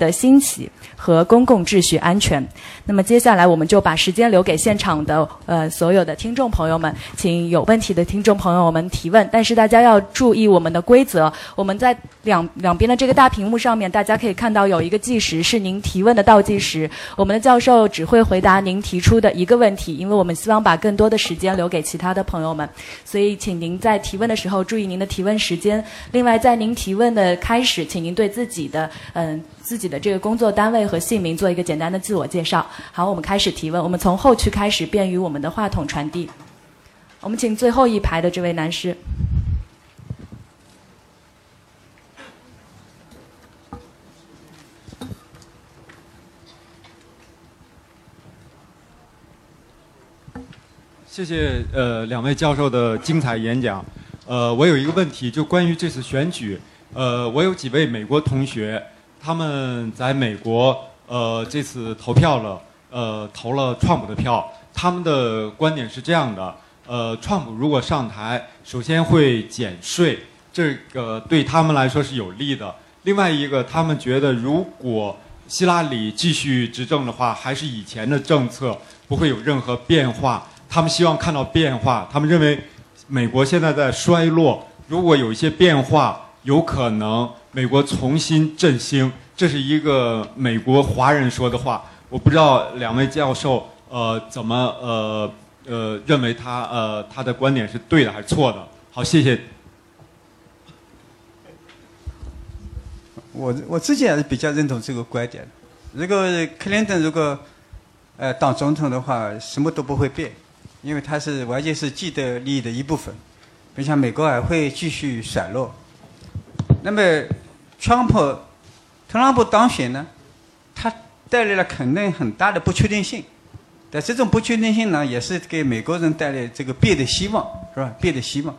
的兴起和公共秩序安全。那么接下来我们就把时间留给现场的呃所有的听众朋友们，请有问题的听众朋友们提问。但是大家要注意我们的规则，我们在两两边的这个大屏幕上面，大家可以看到有一个计时，是您提问的倒计时。我们的教授只会回答您提出的一个问题，因为我们希望把更多的时间留给其他的朋友们，所以请您在提问的时候注意您的提问时间。另外，在您提问的开始，请您对自己的嗯。自己的这个工作单位和姓名做一个简单的自我介绍。好，我们开始提问。我们从后区开始，便于我们的话筒传递。我们请最后一排的这位男士。谢谢呃两位教授的精彩演讲。呃，我有一个问题，就关于这次选举。呃，我有几位美国同学。他们在美国，呃，这次投票了，呃，投了川普的票。他们的观点是这样的：，呃，川普如果上台，首先会减税，这个对他们来说是有利的。另外一个，他们觉得如果希拉里继续执政的话，还是以前的政策，不会有任何变化。他们希望看到变化。他们认为美国现在在衰落，如果有一些变化，有可能。美国重新振兴，这是一个美国华人说的话。我不知道两位教授呃怎么呃呃认为他呃他的观点是对的还是错的？好，谢谢。我我自己还是比较认同这个观点。如果克林顿如果呃当总统的话，什么都不会变，因为他是完全是既得利益的一部分，并且美国还会继续衰落。那么。川普、特朗普当选呢，他带来了肯定很大的不确定性，但这种不确定性呢，也是给美国人带来这个变的希望，是吧？变的希望。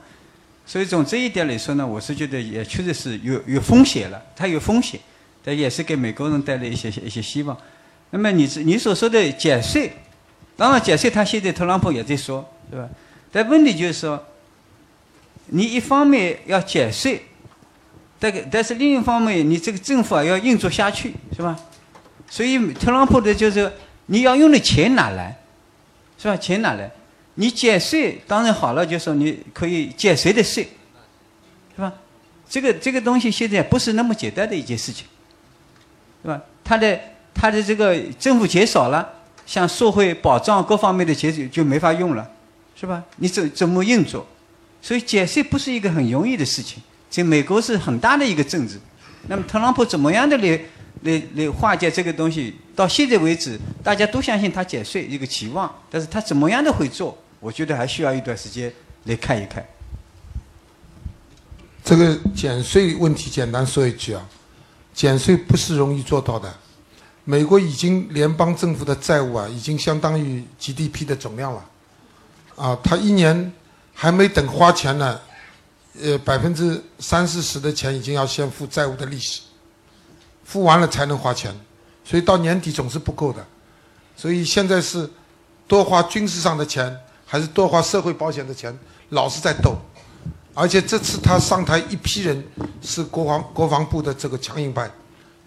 所以从这一点来说呢，我是觉得也确实是有有风险了，它有风险，但也是给美国人带来一些一些希望。那么你你所说的减税，当然减税，他现在特朗普也在说，对吧？但问题就是说，你一方面要减税。但，但是另一方面，你这个政府啊要运作下去，是吧？所以特朗普的就是你要用的钱哪来，是吧？钱哪来？你减税当然好了，就说你可以减谁的税，是吧？这个这个东西现在不是那么简单的一件事情，是吧？他的他的这个政府减少了，像社会保障各方面的钱就就没法用了，是吧？你怎怎么运作？所以减税不是一个很容易的事情。这美国是很大的一个政治，那么特朗普怎么样的来来来化解这个东西？到现在为止，大家都相信他减税一个期望，但是他怎么样的会做？我觉得还需要一段时间来看一看。这个减税问题，简单说一句啊，减税不是容易做到的。美国已经联邦政府的债务啊，已经相当于 GDP 的总量了，啊，他一年还没等花钱呢。呃，百分之三四十的钱已经要先付债务的利息，付完了才能花钱，所以到年底总是不够的。所以现在是多花军事上的钱，还是多花社会保险的钱，老是在斗。而且这次他上台一批人是国防国防部的这个强硬派，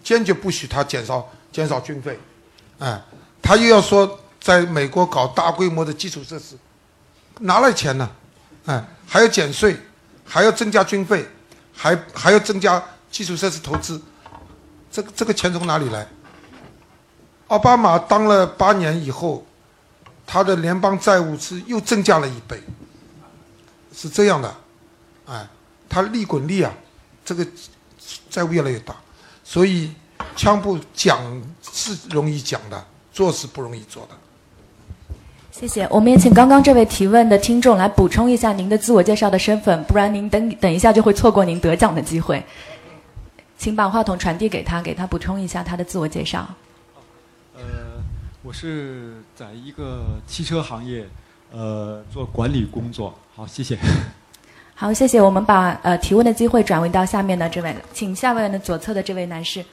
坚决不许他减少减少军费，哎，他又要说在美国搞大规模的基础设施，哪来钱呢？哎，还要减税。还要增加军费，还还要增加基础设施投资，这个这个钱从哪里来？奥巴马当了八年以后，他的联邦债务是又增加了一倍，是这样的，哎，他利滚利啊，这个债务越来越大，所以枪部讲是容易讲的，做是不容易做的。谢谢，我们也请刚刚这位提问的听众来补充一下您的自我介绍的身份，不然您等等一下就会错过您得奖的机会。请把话筒传递给他，给他补充一下他的自我介绍。呃，我是在一个汽车行业，呃，做管理工作。好，谢谢。好，谢谢。我们把呃提问的机会转为到下面的这位，请下面的左侧的这位男士。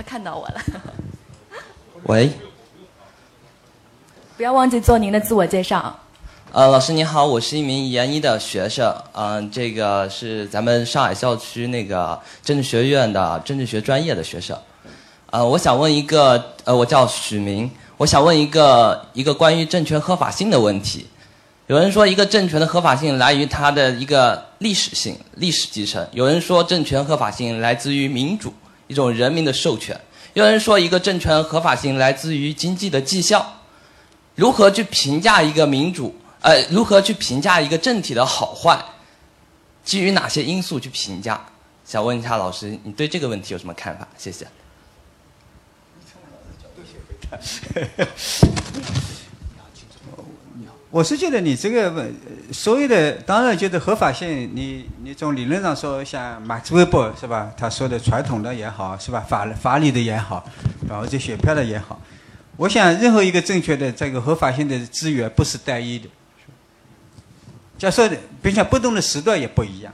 看到我了，喂，不要忘记做您的自我介绍。呃，老师你好，我是一名研一的学生，嗯、这个是咱们上海校区那个政治学院的政治学专业的学生。呃，我想问一个，呃，我叫许明，我想问一个一个关于政权合法性的问题。有人说，一个政权的合法性来于它的一个历史性、历史继承；有人说，政权合法性来自于民主，一种人民的授权；有人说，一个政权合法性来自于经济的绩效。如何去评价一个民主？呃，如何去评价一个政体的好坏？基于哪些因素去评价？想问一下老师，你对这个问题有什么看法？谢谢。我是觉得你这个问所有的，当然觉得合法性，你你从理论上说，像马克思韦伯是吧？他说的传统的也好，是吧？法法理的也好，然后这选票的也好，我想任何一个正确的这个合法性的资源不是单一的。假设的，并且不同的时段也不一样。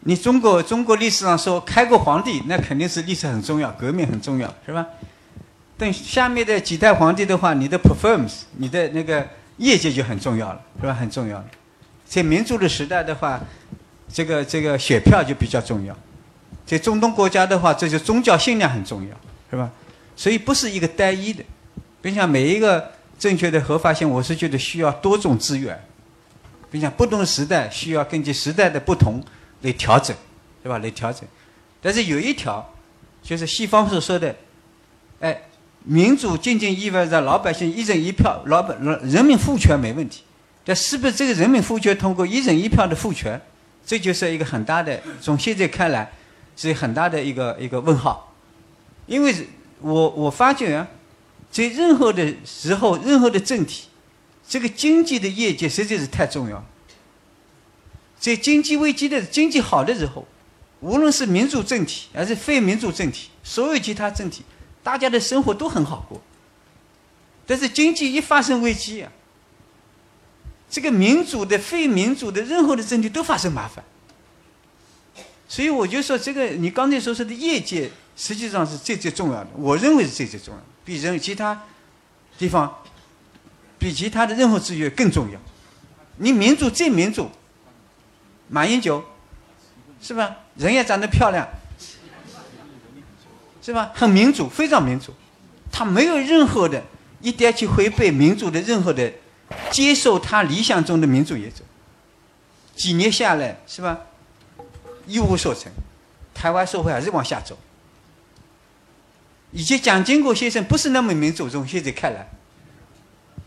你中国中国历史上说开国皇帝，那肯定是历史很重要，革命很重要，是吧？等下面的几代皇帝的话，你的 performance，你的那个业绩就很重要了，是吧？很重要了。在民主的时代的话，这个这个选票就比较重要。在中东国家的话，这就宗教信仰很重要，是吧？所以不是一个单一的，并且每一个正确的合法性，我是觉得需要多种资源，并且不同的时代需要根据时代的不同来调整，对吧？来调整。但是有一条，就是西方所说的，哎，民主仅仅意味着老百姓一人一票，老百人民赋权没问题，但是不是这个人民赋权通过一人一票的赋权，这就是一个很大的，从现在看来是很大的一个一个问号，因为我我发觉啊，在任何的时候，任何的政体，这个经济的业绩实在是太重要。在经济危机的经济好的时候，无论是民主政体还是非民主政体，所有其他政体，大家的生活都很好过。但是经济一发生危机啊，这个民主的、非民主的任何的政体都发生麻烦。所以我就说，这个你刚才所说的业界，实际上是最最重要的。我认为是最最重要的，比人其他地方，比其他的任何资源更重要。你民主最民主，马英九，是吧？人也长得漂亮，是吧？很民主，非常民主，他没有任何的一点去违背民主的任何的，接受他理想中的民主原则。几年下来，是吧？一无所成，台湾社会还是往下走。以前蒋经国先生不是那么民主，从现在看来，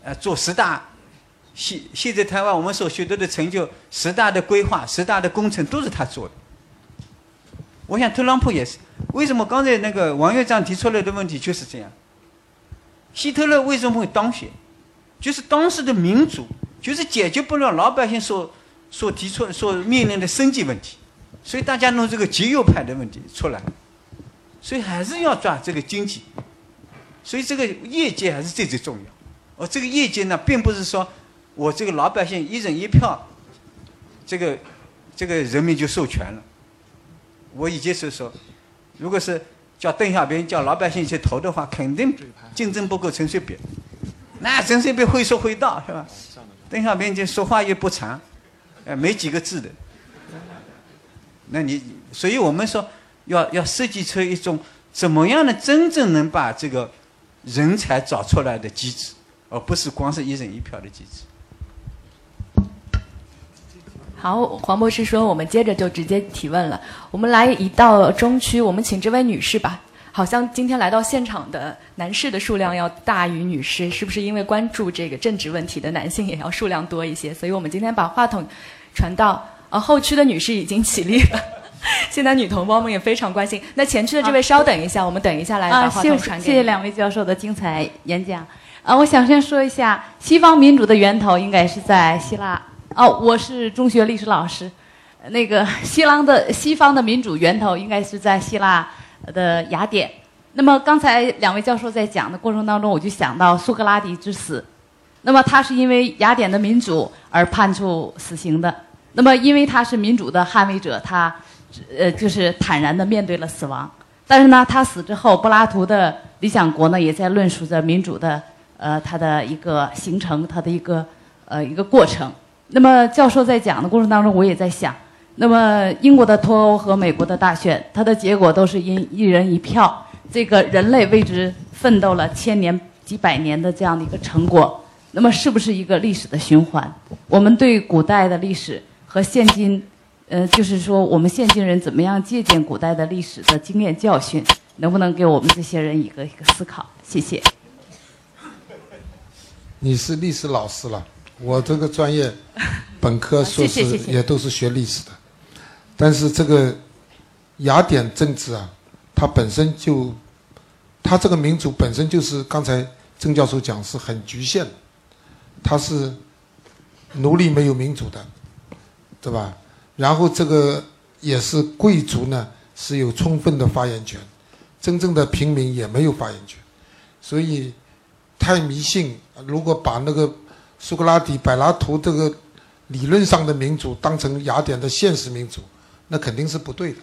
呃，做十大，现现在台湾我们所取得的成就，十大的规划、十大的工程都是他做的。我想特朗普也是，为什么刚才那个王院长提出来的问题就是这样？希特勒为什么会当选？就是当时的民主，就是解决不了老百姓所所提出、所面临的生计问题，所以大家弄这个极右派的问题出来，所以还是要抓这个经济，所以这个业界还是最最重要。而这个业界呢，并不是说我这个老百姓一人一票，这个这个人民就授权了。我以前是说，如果是叫邓小平叫老百姓去投的话，肯定竞争不过陈水扁。那陈水扁会说会道是吧？邓小平就说话又不长，呃，没几个字的。那你，所以我们说要要设计出一种怎么样的真正能把这个人才找出来的机制，而不是光是一人一票的机制。好，黄博士说，我们接着就直接提问了。我们来移到中区，我们请这位女士吧。好像今天来到现场的男士的数量要大于女士，是不是因为关注这个政治问题的男性也要数量多一些？所以我们今天把话筒传到呃后区的女士已经起立了。现在女同胞们也非常关心。那前区的这位稍等一下，我们等一下来把话筒传给谢谢两位教授的精彩演讲。啊，我想先说一下，西方民主的源头应该是在希腊。哦，我是中学历史老师。那个 西方的西方的民主源头应该是在希腊的雅典。那么刚才两位教授在讲的过程当中，我就想到苏格拉底之死。那么他是因为雅典的民主而判处死刑的。那么因为他是民主的捍卫者，他呃就是坦然的面对了死亡。但是呢，他死之后，柏拉图的《理想国》呢也在论述着民主的呃他的一个形成，他的一个呃一个过程。那么教授在讲的过程当中，我也在想，那么英国的脱欧和美国的大选，它的结果都是因一人一票，这个人类为之奋斗了千年几百年的这样的一个成果。那么是不是一个历史的循环？我们对古代的历史和现今，呃，就是说我们现今人怎么样借鉴古代的历史的经验教训，能不能给我们这些人一个一个思考？谢谢。你是历史老师了，我这个专业 本科、硕士也都是学历史的，但是这个雅典政治啊，它本身就，它这个民主本身就是刚才曾教授讲是很局限的。它是奴隶没有民主的，对吧？然后这个也是贵族呢是有充分的发言权，真正的平民也没有发言权，所以太迷信。如果把那个苏格拉底、柏拉图这个理论上的民主当成雅典的现实民主，那肯定是不对的。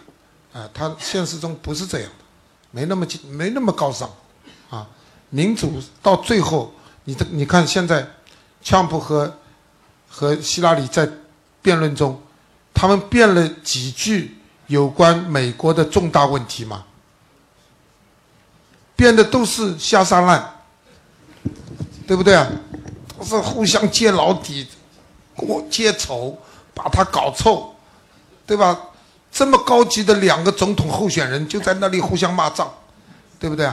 啊，他现实中不是这样的，没那么没那么高尚啊。民主到最后，你这你看现在。川普和和希拉里在辩论中，他们辩了几句有关美国的重大问题吗？辩的都是下三滥，对不对啊？是互相揭老底、过揭丑，把他搞臭，对吧？这么高级的两个总统候选人就在那里互相骂仗，对不对？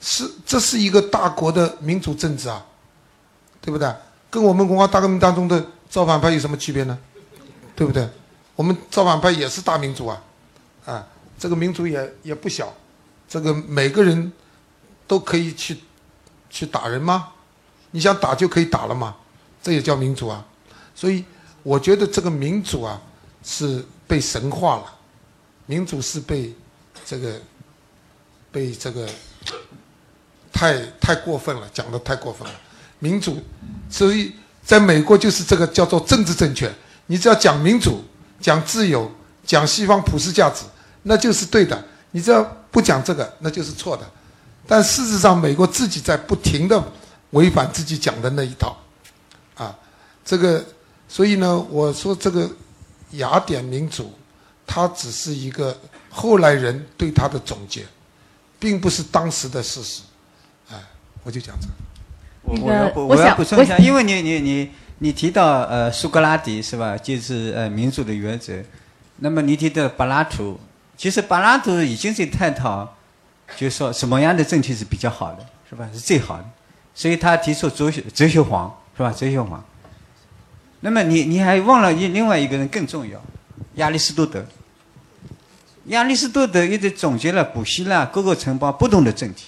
是，这是一个大国的民主政治啊。对不对？跟我们文化大革命当中的造反派有什么区别呢？对不对？我们造反派也是大民主啊，啊，这个民主也也不小，这个每个人都可以去去打人吗？你想打就可以打了嘛？这也叫民主啊。所以我觉得这个民主啊是被神化了，民主是被这个被这个太太过分了，讲的太过分了。民主，所以在美国就是这个叫做政治正确。你只要讲民主、讲自由、讲西方普世价值，那就是对的。你只要不讲这个，那就是错的。但事实上，美国自己在不停的违反自己讲的那一套，啊，这个，所以呢，我说这个雅典民主，它只是一个后来人对它的总结，并不是当时的事实。哎，我就讲这个。我我要补我要补充一下，因为你你你你提到呃苏格拉底是吧？就是呃民主的原则。那么你提到柏拉图，其实柏拉图已经在探讨，就是说什么样的政体是比较好的，是吧？是最好的。所以他提出哲学哲学皇是吧？哲学皇。那么你你还忘了一另外一个人更重要，亚里士多德。亚里士多德一直总结了古希腊各个城邦不同的政体。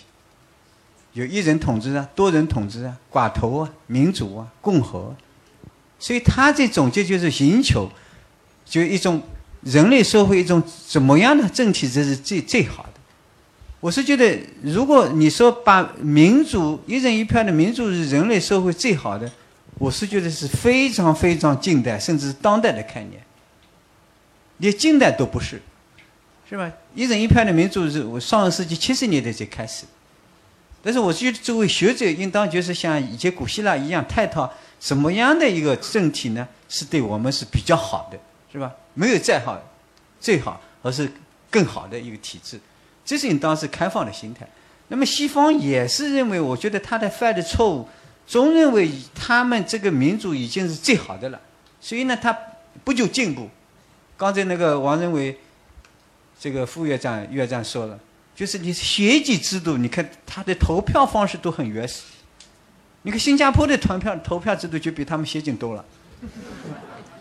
有一人统治啊，多人统治啊，寡头啊，民主啊，共和，所以他这总结就是寻求，就一种人类社会一种怎么样的政体这是最最好的。我是觉得，如果你说把民主一人一票的民主是人类社会最好的，我是觉得是非常非常近代甚至是当代的概念，连近代都不是，是吧？一人一票的民主是我上个世纪七十年代才开始。但是我觉得，作为学者，应当就是像以前古希腊一样，探讨什么样的一个政体呢，是对我们是比较好的，是吧？没有再好、最好，而是更好的一个体制，这是你当时开放的心态。那么西方也是认为，我觉得他的犯的错误，总认为他们这个民主已经是最好的了，所以呢，他不就进步？刚才那个王仁伟，这个副院长、院长说了。就是你选举制度，你看他的投票方式都很原始。你看新加坡的团票投票制度就比他们先进多了，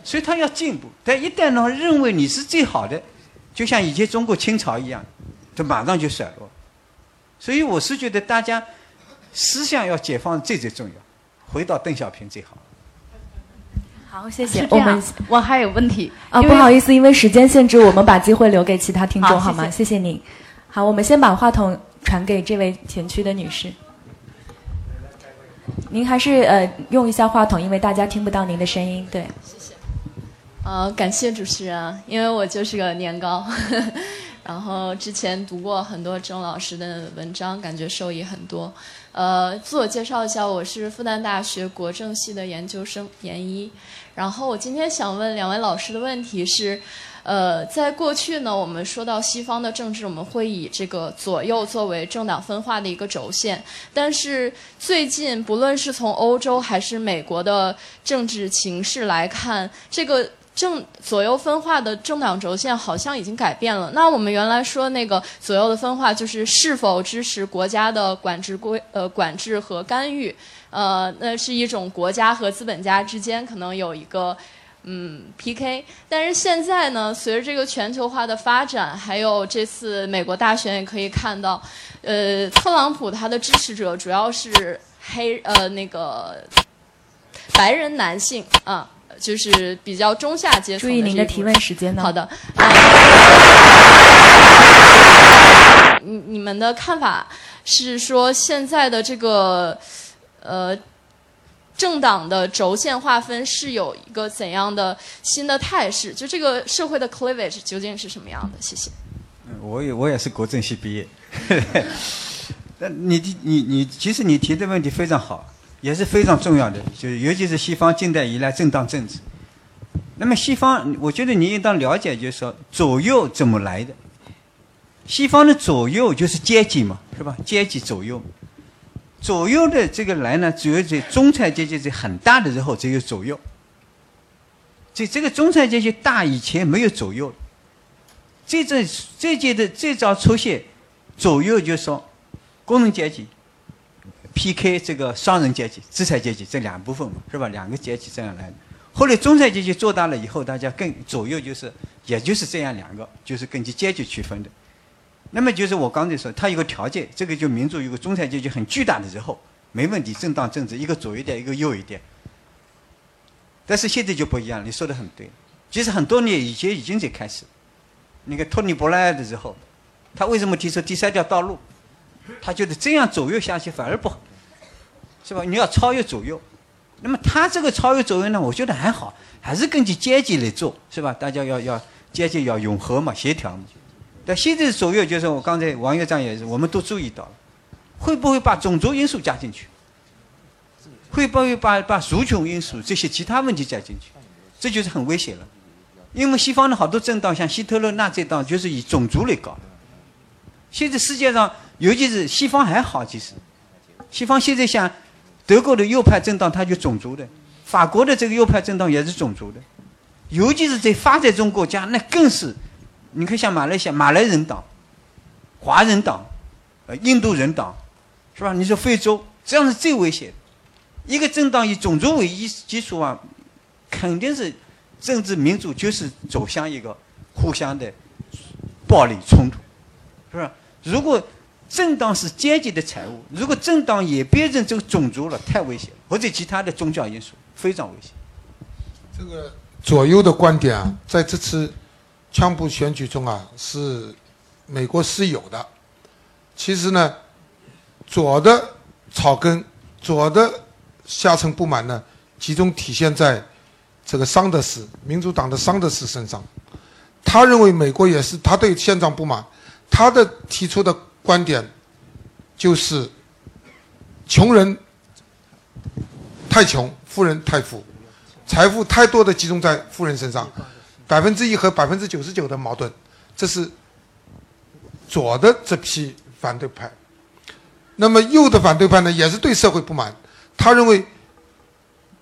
所以他要进步。但一旦呢认为你是最好的，就像以前中国清朝一样，他马上就甩落。所以我是觉得大家思想要解放最最重要，回到邓小平最好。好，谢谢。我们我还有问题啊，不好意思，因为时间限制，我们把机会留给其他听众好吗？谢谢您。好，我们先把话筒传给这位前区的女士。您还是呃用一下话筒，因为大家听不到您的声音。对，谢谢。呃，感谢主持人，因为我就是个年糕。然后之前读过很多郑老师的文章，感觉受益很多。呃，自我介绍一下，我是复旦大学国政系的研究生研一。然后我今天想问两位老师的问题是，呃，在过去呢，我们说到西方的政治，我们会以这个左右作为政党分化的一个轴线。但是最近，不论是从欧洲还是美国的政治情势来看，这个。政左右分化的政党轴线好像已经改变了。那我们原来说那个左右的分化，就是是否支持国家的管制规呃管制和干预，呃，那是一种国家和资本家之间可能有一个嗯 PK。但是现在呢，随着这个全球化的发展，还有这次美国大选也可以看到，呃，特朗普他的支持者主要是黑呃那个白人男性啊。就是比较中下阶层。注意您的提问时间呢？好的。你你们的看法是说现在的这个呃政党的轴线划分是有一个怎样的新的态势？就这个社会的 cleavage 究竟是什么样的？谢谢。嗯，我也我也是国政系毕业。那你你你，其实你提的问题非常好。也是非常重要的，就是尤其是西方近代以来政党政治。那么西方，我觉得你应当了解，就是说左右怎么来的。西方的左右就是阶级嘛，是吧？阶级左右，左右的这个来呢，主要在中产阶级在很大的时候才有左右。这这个中产阶级大以前没有左右，这这这届的最早出现左右，就是说工人阶级。P.K. 这个商人阶级、资产阶级这两部分嘛，是吧？两个阶级这样来的。后来中产阶级做大了以后，大家更左右就是，也就是这样两个，就是根据阶级区分的。那么就是我刚才说，它有个条件，这个就民主有个中产阶级很巨大的时候，没问题，正当政治一个左一点，一个右一点。但是现在就不一样，你说的很对。其实很多年以前已经在开始。那个托尼·布莱尔的时候，他为什么提出第三条道路？他觉得这样左右下去反而不好，是吧？你要超越左右，那么他这个超越左右呢？我觉得还好，还是根据阶级来做，是吧？大家要要阶级要永和嘛，协调嘛。但现在左右就是我刚才王院长也是，我们都注意到了，会不会把种族因素加进去？会不会把把族群因素这些其他问题加进去？这就是很危险了，因为西方的好多政党，像希特勒、纳粹党，就是以种族来搞。现在世界上。尤其是西方还好，其实，西方现在像德国的右派政党，它就种族的；法国的这个右派政党也是种族的。尤其是在发展中国家，那更是，你看像马来西亚马来人党、华人党、呃印度人党，是吧？你说非洲，这样是最危险。一个政党以种族为基基础啊，肯定是政治民主就是走向一个互相的暴力冲突，是吧？如果政党是阶级的产物，如果政党也变成这个种族了，太危险了，或者其他的宗教因素，非常危险。这个左右的观点啊，在这次枪普选举中啊，是美国是有的。其实呢，左的草根、左的下层不满呢，集中体现在这个桑德斯，民主党的桑德斯身上。他认为美国也是，他对现状不满，他的提出的。观点就是穷人太穷，富人太富，财富太多的集中在富人身上，百分之一和百分之九十九的矛盾，这是左的这批反对派。那么右的反对派呢，也是对社会不满，他认为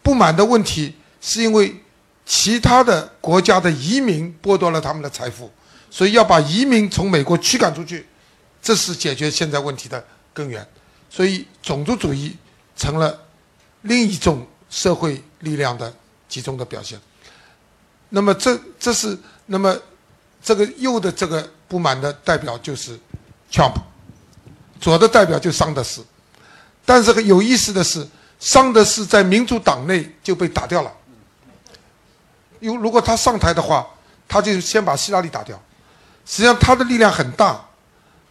不满的问题是因为其他的国家的移民剥夺了他们的财富，所以要把移民从美国驱赶出去。这是解决现在问题的根源，所以种族主义成了另一种社会力量的集中的表现。那么这这是那么这个右的这个不满的代表就是 Trump，左的代表就桑德斯。但是有意思的是，桑德斯在民主党内就被打掉了。因如果他上台的话，他就先把希拉里打掉。实际上他的力量很大。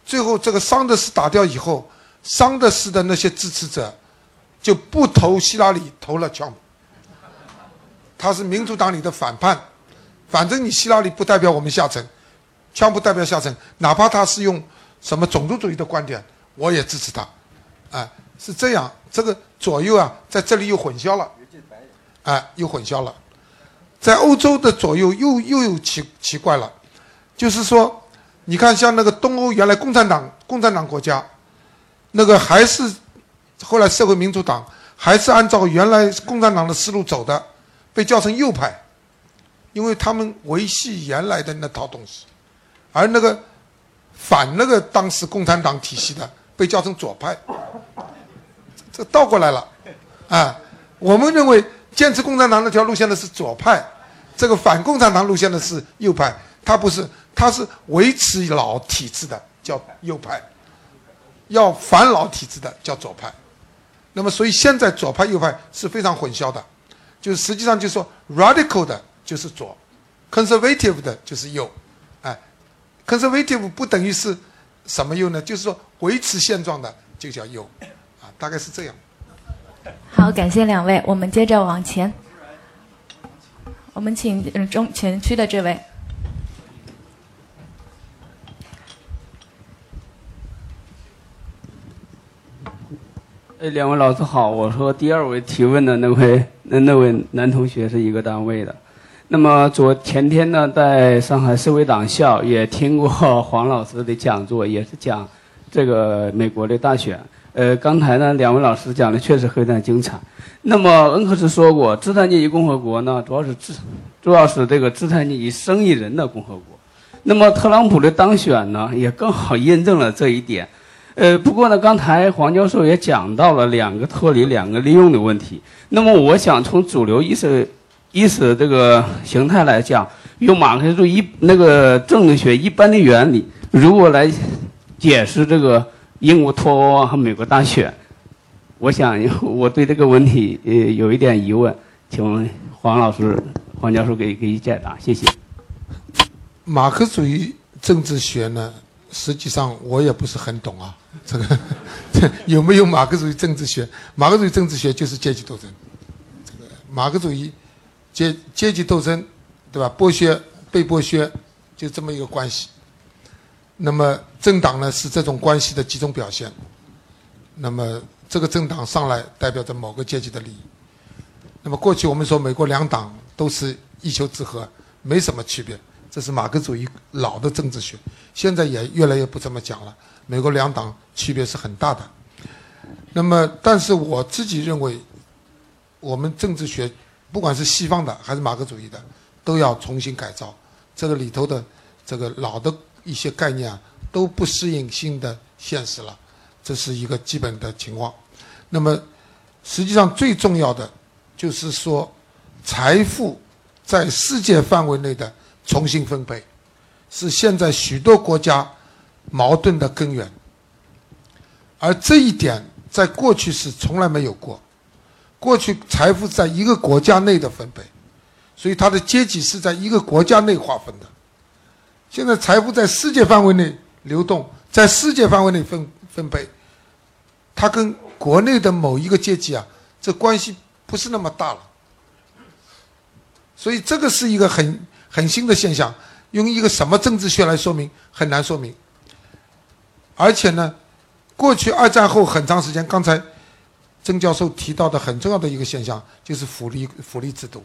最后，这个桑德斯打掉以后，桑德斯的那些支持者就不投希拉里，投了乔姆。他是民主党里的反叛，反正你希拉里不代表我们下层，枪不代表下层，哪怕他是用什么种族主义的观点，我也支持他，啊，是这样，这个左右啊，在这里又混淆了，哎，又混淆了，在欧洲的左右又又有奇奇怪了，就是说，你看像那个东欧原来共产党共产党国家，那个还是后来社会民主党还是按照原来共产党的思路走的，被叫成右派，因为他们维系原来的那套东西。而那个反那个当时共产党体系的被叫成左派，这倒过来了，啊，我们认为坚持共产党那条路线的是左派，这个反共产党路线的是右派，他不是，他是维持老体制的叫右派，要反老体制的叫左派，那么所以现在左派右派是非常混淆的，就实际上就是说 radical 的就是左，conservative 的就是右。哎 conservative 不等于是什么右呢？就是说维持现状的就叫右，啊，大概是这样。好，感谢两位，我们接着往前，我们请中前区的这位。哎，两位老师好，我和第二位提问的那位 那那位男同学是一个单位的。那么昨前天呢，在上海市委党校也听过黄老师的讲座，也是讲这个美国的大选。呃，刚才呢，两位老师讲的确实非常精彩。那么恩克斯说过，资产阶级共和国呢，主要是资，主要是这个资产阶级生意人的共和国。那么特朗普的当选呢，也更好印证了这一点。呃，不过呢，刚才黄教授也讲到了两个脱离、两个利用的问题。那么我想从主流意识。意识这个形态来讲，用马克思主义那个政治学一般的原理，如果来解释这个英国脱欧和美国大选，我想我对这个问题呃有一点疑问，请黄老师、黄教授给给予解答，谢谢。马克思主义政治学呢，实际上我也不是很懂啊，这个有没有马克思主义政治学？马克思主义政治学就是阶级斗争，这个马克思主义。阶阶级斗争，对吧？剥削被剥削，就这么一个关系。那么政党呢，是这种关系的集中表现。那么这个政党上来，代表着某个阶级的利益。那么过去我们说美国两党都是一丘之貉，没什么区别，这是马克思主义老的政治学。现在也越来越不这么讲了，美国两党区别是很大的。那么，但是我自己认为，我们政治学。不管是西方的还是马克思主义的，都要重新改造。这个里头的这个老的一些概念啊，都不适应新的现实了，这是一个基本的情况。那么，实际上最重要的就是说，财富在世界范围内的重新分配，是现在许多国家矛盾的根源。而这一点在过去是从来没有过。过去财富在一个国家内的分配，所以它的阶级是在一个国家内划分的。现在财富在世界范围内流动，在世界范围内分分配，它跟国内的某一个阶级啊，这关系不是那么大了。所以这个是一个很很新的现象，用一个什么政治学来说明很难说明。而且呢，过去二战后很长时间，刚才。曾教授提到的很重要的一个现象就是福利福利制度，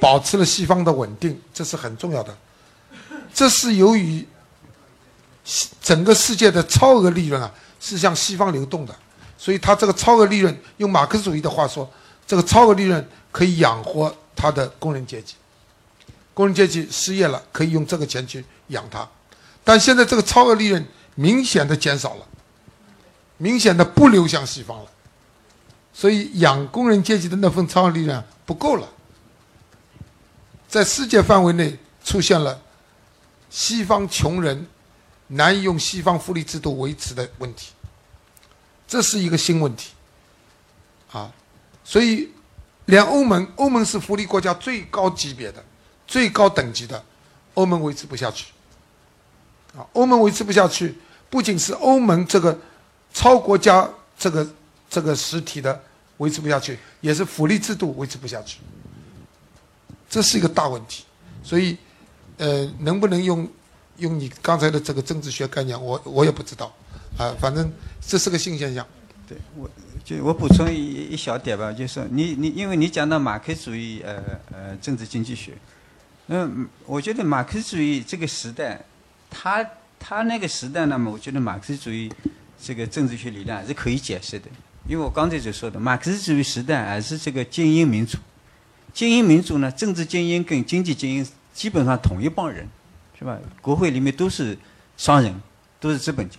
保持了西方的稳定，这是很重要的。这是由于整个世界的超额利润啊是向西方流动的，所以它这个超额利润，用马克思主义的话说，这个超额利润可以养活他的工人阶级。工人阶级失业了，可以用这个钱去养他。但现在这个超额利润明显的减少了，明显的不流向西方了。所以养工人阶级的那份超额利润不够了，在世界范围内出现了西方穷人难以用西方福利制度维持的问题，这是一个新问题，啊，所以连欧盟，欧盟是福利国家最高级别的、最高等级的，欧盟维持不下去，啊，欧盟维持不下去，不仅是欧盟这个超国家这个这个实体的。维持不下去，也是福利制度维持不下去，这是一个大问题。所以，呃，能不能用用你刚才的这个政治学概念，我我也不知道，啊，反正这是个新现象。对我，就我补充一一小点吧，就是你你，因为你讲到马克思主义呃呃政治经济学，嗯，我觉得马克思主义这个时代，他他那个时代，那么我觉得马克思主义这个政治学理论还是可以解释的，因为我刚才就说的，马克思主义时代还是这个精英民主，精英民主呢，政治精英跟经济精英基本上同一帮人，是吧？国会里面都是商人，都是资本家。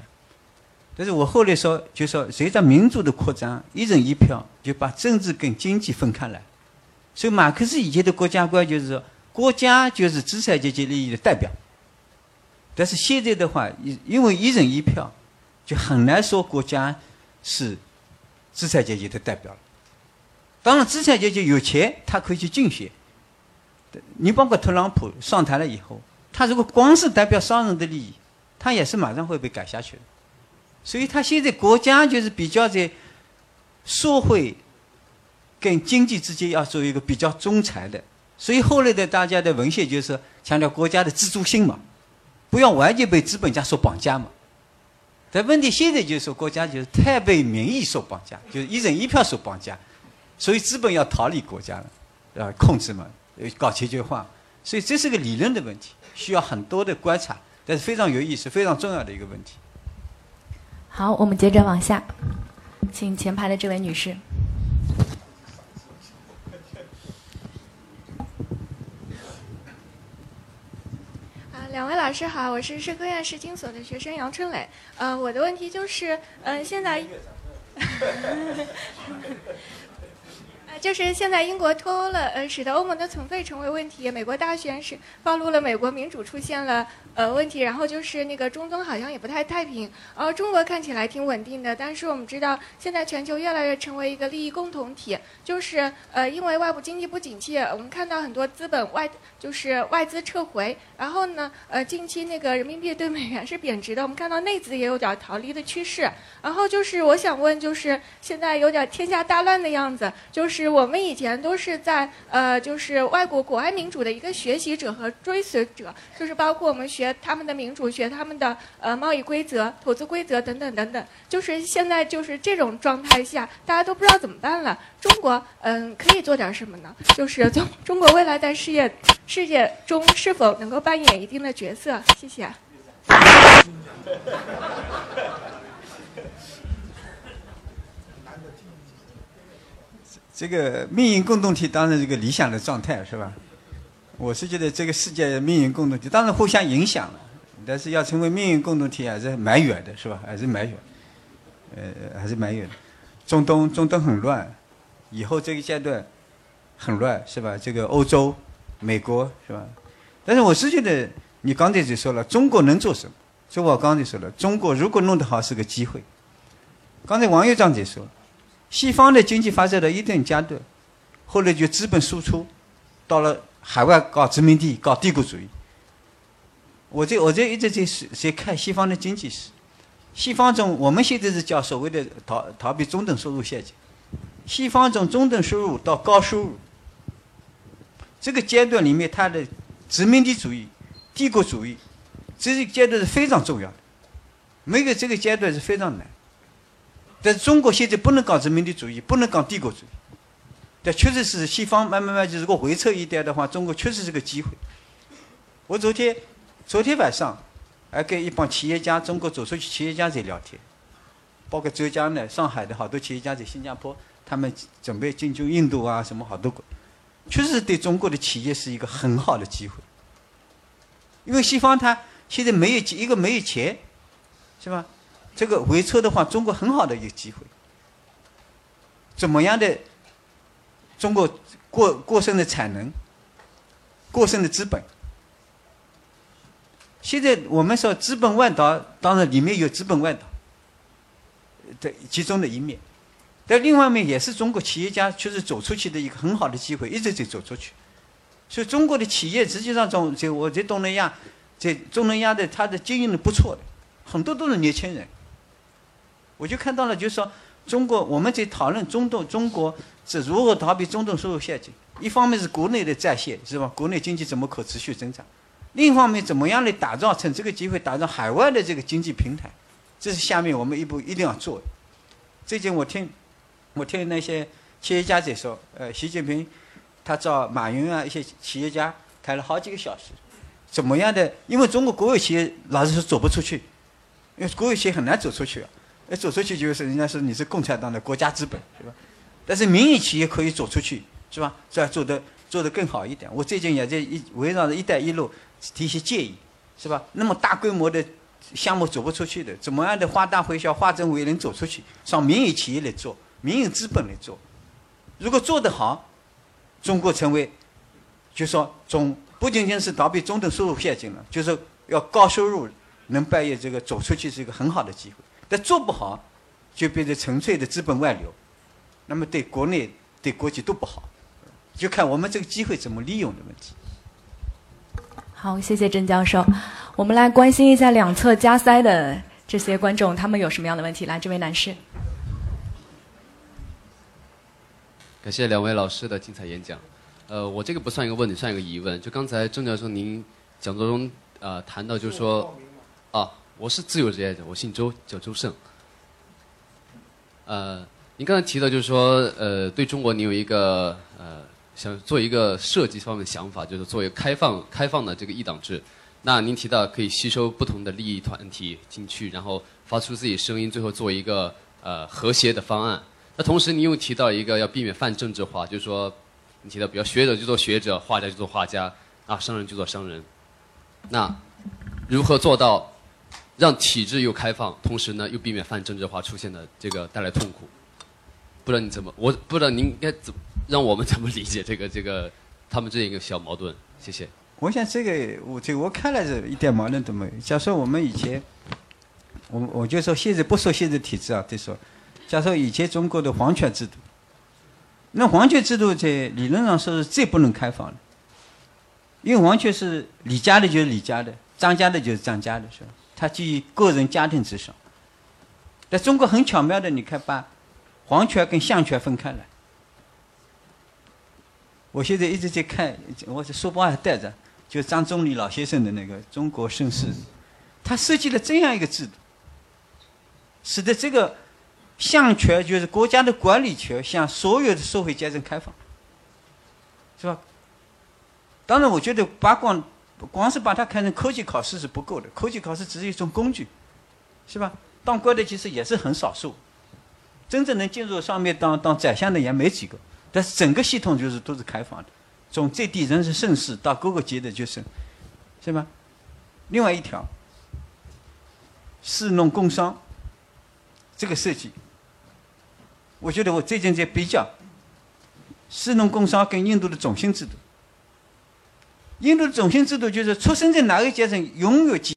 但是我后来说，就说随着民主的扩张，一人一票就把政治跟经济分开来。所以马克思以前的国家观就是说，国家就是资产阶级利益的代表。但是现在的话，因因为一人一票，就很难说国家是资产阶级的代表了。当然，资产阶级有钱，他可以去竞选。你包括特朗普上台了以后，他如果光是代表商人的利益，他也是马上会被赶下去的。所以，他现在国家就是比较在社会跟经济之间要做一个比较中裁的。所以后来的大家的文献就是强调国家的自主性嘛，不要完全被资本家所绑架嘛。但问题现在就是说，国家就是太被民意所绑架，就是一人一票所绑架，所以资本要逃离国家了，啊，控制嘛，搞全球化。所以这是个理论的问题，需要很多的观察，但是非常有意思、非常重要的一个问题。好，我们接着往下，请前排的这位女士。两位老师好，我是社科院视听所的学生杨春磊。呃，我的问题就是，嗯，现在。就是现在英国脱欧了，呃，使得欧盟的存废成为问题。美国大选是暴露了美国民主出现了呃问题，然后就是那个中东好像也不太太平。然后中国看起来挺稳定的，但是我们知道现在全球越来越成为一个利益共同体，就是呃因为外部经济不景气，我们看到很多资本外就是外资撤回。然后呢，呃近期那个人民币对美元是贬值的，我们看到内资也有点逃离的趋势。然后就是我想问，就是现在有点天下大乱的样子，就是。是我们以前都是在呃，就是外国国外民主的一个学习者和追随者，就是包括我们学他们的民主，学他们的呃贸易规则、投资规则等等等等。就是现在就是这种状态下，大家都不知道怎么办了。中国嗯，可以做点什么呢？就是中中国未来在世界世界中是否能够扮演一定的角色？谢谢。这个命运共同体当然是个理想的状态，是吧？我是觉得这个世界命运共同体当然互相影响了，但是要成为命运共同体还是蛮远的，是吧？还是蛮远，呃，还是蛮远。中东中东很乱，以后这个阶段很乱，是吧？这个欧洲、美国，是吧？但是我是觉得，你刚才就说了，中国能做什么？就我刚才说了，中国如果弄得好是个机会。刚才王院长也说。西方的经济发展到一定阶段，后来就资本输出，到了海外搞殖民地、搞帝国主义。我这我这一直在在看西方的经济史，西方中我们现在是叫所谓的逃逃避中等收入陷阱，西方从中等收入到高收入，这个阶段里面，它的殖民地主义、帝国主义，这个阶段是非常重要的，没有这个阶段是非常难。但是中国现在不能搞殖民地主义，不能搞帝国主义。但确实是西方慢慢慢，就是如果回撤一点的话，中国确实是个机会。我昨天昨天晚上还跟一帮企业家，中国走出去企业家在聊天，包括浙江的、上海的好多企业家在新加坡，他们准备进军印度啊，什么好多国，确实对中国的企业是一个很好的机会。因为西方他现在没有一个没有钱，是吧？这个回撤的话，中国很好的一个机会。怎么样的？中国过过剩的产能，过剩的资本。现在我们说资本外逃，当然里面有资本外逃的其中的一面，但另外一面也是中国企业家确实走出去的一个很好的机会，一直在走出去。所以中国的企业实际上从在我在东南亚，在东南亚的它的经营的不错的，很多都是年轻人。我就看到了，就是说，中国我们在讨论中东中国是如何逃避中东收入陷阱。一方面是国内的再现，是吧？国内经济怎么可持续增长？另一方面，怎么样来打造成这个机会，打造海外的这个经济平台，这是下面我们一步一定要做的。最近我听，我听那些企业家在说，呃，习近平他找马云啊一些企业家谈了好几个小时，怎么样的？因为中国国有企业老是说走不出去，因为国有企业很难走出去。哎，走出去就是人家说你是共产党的国家资本，是吧？但是民营企业可以走出去，是吧？这样做的做得更好一点。我最近也在一围绕着“一带一路”提一些建议，是吧？那么大规模的项目走不出去的，怎么样的化大为小、化整为零走出去？上民营企业来做，民营资本来做。如果做得好，中国成为，就说中不仅仅是逃避中等收入陷阱了，就是要高收入能扮演这个走出去是一个很好的机会。但做不好，就变成纯粹的资本外流，那么对国内、对国际都不好，就看我们这个机会怎么利用的问题。好，谢谢郑教授。我们来关心一下两侧加塞的这些观众，他们有什么样的问题？来，这位男士。感谢两位老师的精彩演讲。呃，我这个不算一个问题，算一个疑问。就刚才郑教授您讲座中呃谈到，就是说，啊，我是自由职业者，我姓周，叫周胜。呃，您刚才提到就是说，呃，对中国你有一个呃想做一个设计方面的想法，就是做一个开放开放的这个一党制。那您提到可以吸收不同的利益团体进去，然后发出自己声音，最后做一个呃和谐的方案。那同时，您又提到一个要避免泛政治化，就是说，你提到比如学者就做学者，画家就做画家，啊，商人就做商人。那如何做到让体制又开放，同时呢又避免泛政治化出现的这个带来痛苦？不知道你怎么，我不知道您该怎么让我们 怎么理解这个这个他们这一个小矛盾？谢谢。我想这个我这我看来是一点矛盾都没有。假设我们以前，我我就说现在不说现在体制啊，就说。假设以前中国的皇权制度，那皇权制度在理论上说是最不能开放的，因为皇权是李家的就是李家的，张家的就是张家的，是吧？它基于个人家庭至上。在中国很巧妙的，你看把皇权跟相权分开来。我现在一直在看，我这书包还带着，就张宗礼老先生的那个《中国盛世》，他设计了这样一个制度，使得这个。相权就是国家的管理权，向所有的社会阶层开放，是吧？当然，我觉得八卦光是把它看成科举考试是不够的，科举考试只是一种工具，是吧？当官的其实也是很少数，真正能进入上面当当宰相的也没几个。但是整个系统就是都是开放的，从最低人是盛世到各个阶的就是，是吧？另外一条，士农工商这个设计。我觉得我最近在比较，士农工商跟印度的种姓制度。印度的种姓制度就是出生在哪个阶层拥有几。